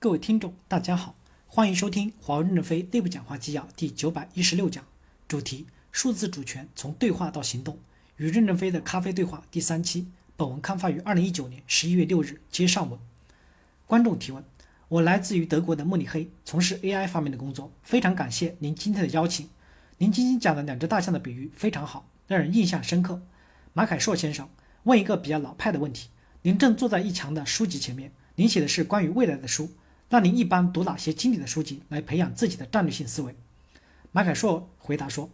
各位听众，大家好，欢迎收听华为任正非内部讲话纪要第九百一十六讲，主题：数字主权从对话到行动，与任正非的咖啡对话第三期。本文刊发于二零一九年十一月六日，接上文。观众提问：我来自于德国的慕尼黑，从事 AI 方面的工作，非常感谢您今天的邀请。您今天讲的两只大象的比喻非常好，让人印象深刻。马凯硕先生问一个比较老派的问题：您正坐在一墙的书籍前面，您写的是关于未来的书。那您一般读哪些经典的书籍来培养自己的战略性思维？马凯硕回答说：“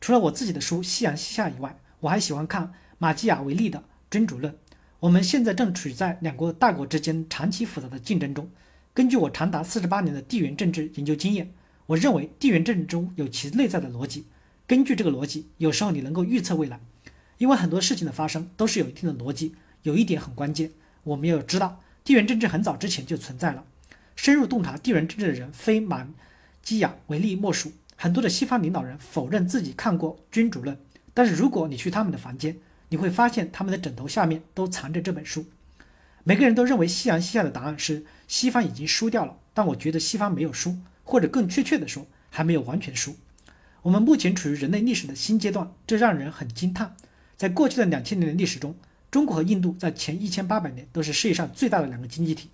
除了我自己的书《夕阳西下》以外，我还喜欢看马基雅维利的《君主论》。我们现在正处在两国大国之间长期复杂的竞争中。根据我长达四十八年的地缘政治研究经验，我认为地缘政治中有其内在的逻辑。根据这个逻辑，有时候你能够预测未来，因为很多事情的发生都是有一定的逻辑。有一点很关键，我们要知道，地缘政治很早之前就存在了。”深入洞察地缘政治的人，非马基雅维利莫属。很多的西方领导人否认自己看过《君主论》，但是如果你去他们的房间，你会发现他们的枕头下面都藏着这本书。每个人都认为夕阳西下的答案是西方已经输掉了，但我觉得西方没有输，或者更确切的说，还没有完全输。我们目前处于人类历史的新阶段，这让人很惊叹。在过去的两千年的历史中，中国和印度在前一千八百年都是世界上最大的两个经济体。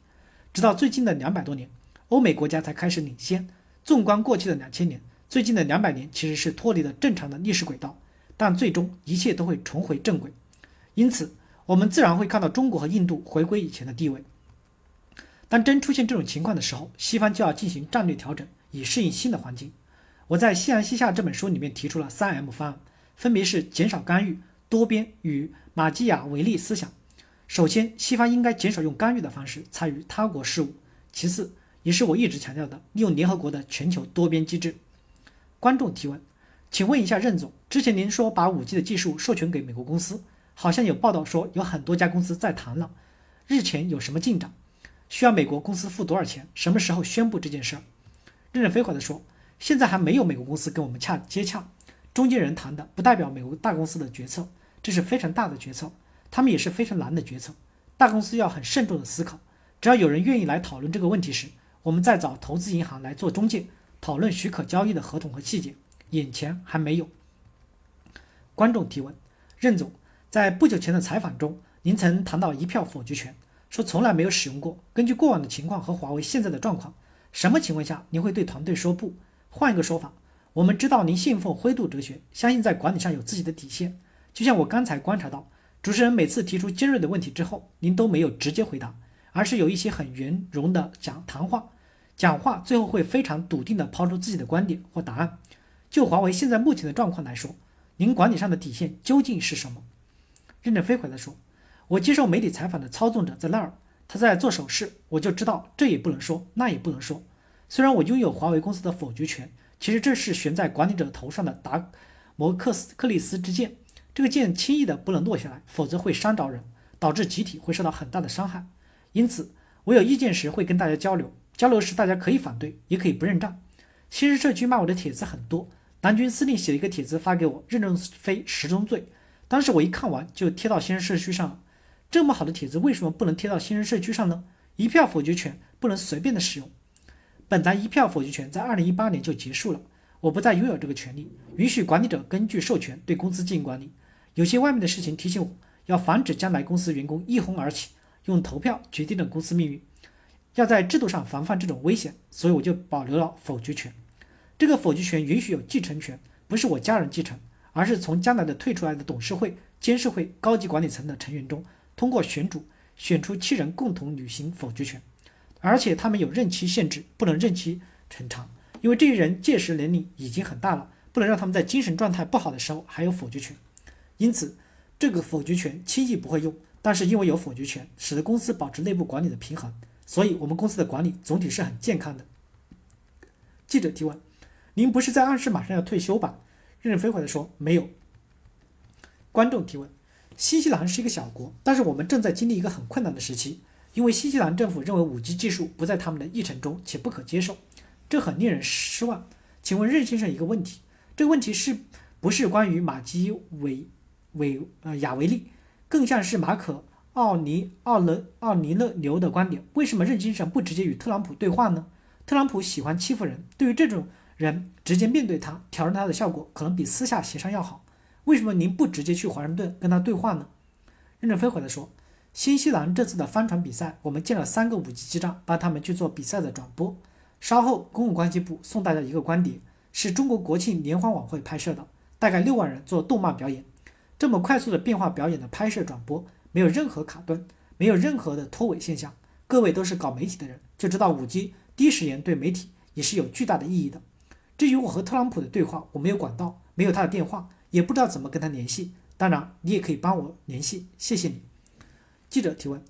直到最近的两百多年，欧美国家才开始领先。纵观过去的两千年，最近的两百年其实是脱离了正常的历史轨道，但最终一切都会重回正轨。因此，我们自然会看到中国和印度回归以前的地位。当真出现这种情况的时候，西方就要进行战略调整，以适应新的环境。我在《夕阳西下》这本书里面提出了三 M 方案，分别是减少干预、多边与马基雅维利思想。首先，西方应该减少用干预的方式参与他国事务。其次，也是我一直强调的，利用联合国的全球多边机制。观众提问，请问一下任总，之前您说把五 G 的技术授权给美国公司，好像有报道说有很多家公司在谈了，日前有什么进展？需要美国公司付多少钱？什么时候宣布这件事？任正非回答说，现在还没有美国公司跟我们洽接洽，中间人谈的不代表美国大公司的决策，这是非常大的决策。他们也是非常难的决策，大公司要很慎重的思考。只要有人愿意来讨论这个问题时，我们再找投资银行来做中介，讨论许可交易的合同和细节。眼前还没有。观众提问：任总，在不久前的采访中，您曾谈到一票否决权，说从来没有使用过。根据过往的情况和华为现在的状况，什么情况下您会对团队说不？换一个说法，我们知道您信奉灰度哲学，相信在管理上有自己的底线。就像我刚才观察到。主持人每次提出尖锐的问题之后，您都没有直接回答，而是有一些很圆融的讲谈话，讲话最后会非常笃定地抛出自己的观点或答案。就华为现在目前的状况来说，您管理上的底线究竟是什么？任正非回答说：“我接受媒体采访的操纵者在那儿，他在做手势，我就知道这也不能说，那也不能说。虽然我拥有华为公司的否决权，其实这是悬在管理者头上的达摩克斯克利斯之剑。”这个剑轻易的不能落下来，否则会伤着人，导致集体会受到很大的伤害。因此，我有意见时会跟大家交流，交流时大家可以反对，也可以不认账。新生社区骂我的帖子很多，南军司令写了一个帖子发给我，任正非十宗罪。当时我一看完就贴到新生社区上了。这么好的帖子为什么不能贴到新生社区上呢？一票否决权不能随便的使用。本来一票否决权在二零一八年就结束了，我不再拥有这个权利，允许管理者根据授权对公司进行管理。有些外面的事情提醒我，要防止将来公司员工一哄而起，用投票决定了公司命运，要在制度上防范这种危险，所以我就保留了否决权。这个否决权允许有继承权，不是我家人继承，而是从将来的退出来的董事会、监事会高级管理层的成员中，通过选主选出七人共同履行否决权，而且他们有任期限制，不能任期很长，因为这些人届时年龄已经很大了，不能让他们在精神状态不好的时候还有否决权。因此，这个否决权轻易不会用，但是因为有否决权，使得公司保持内部管理的平衡，所以我们公司的管理总体是很健康的。记者提问：“您不是在暗示马上要退休吧？”任正非回答说：“没有。”观众提问：“新西兰是一个小国，但是我们正在经历一个很困难的时期，因为新西兰政府认为五 G 技术不在他们的议程中且不可接受，这很令人失望。请问任先生一个问题：这个问题是不是关于马基韦？韦呃亚维利，更像是马可奥尼奥勒奥尼勒牛的观点，为什么任先生不直接与特朗普对话呢？特朗普喜欢欺负人，对于这种人，直接面对他挑战他的效果可能比私下协商要好。为什么您不直接去华盛顿跟他对话呢？任正非回答说：“新西兰这次的帆船比赛，我们建了三个五 G 基站，帮他们去做比赛的转播。稍后，公共关系部送大家一个光碟，是中国国庆联欢晚会拍摄的，大概六万人做动漫表演。这么快速的变化表演的拍摄转播，没有任何卡顿，没有任何的拖尾现象。各位都是搞媒体的人，就知道五 G 第一时间对媒体也是有巨大的意义的。至于我和特朗普的对话，我没有管道，没有他的电话。”也不知道怎么跟他联系，当然你也可以帮我联系，谢谢你。记者提问：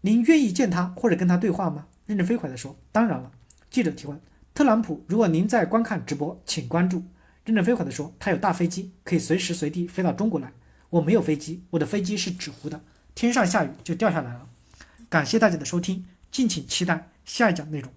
您愿意见他或者跟他对话吗？任正非回答说：当然了。记者提问：特朗普，如果您在观看直播，请关注。任正非回答说：他有大飞机，可以随时随地飞到中国来。我没有飞机，我的飞机是纸糊的，天上下雨就掉下来了。感谢大家的收听，敬请期待下一讲内容。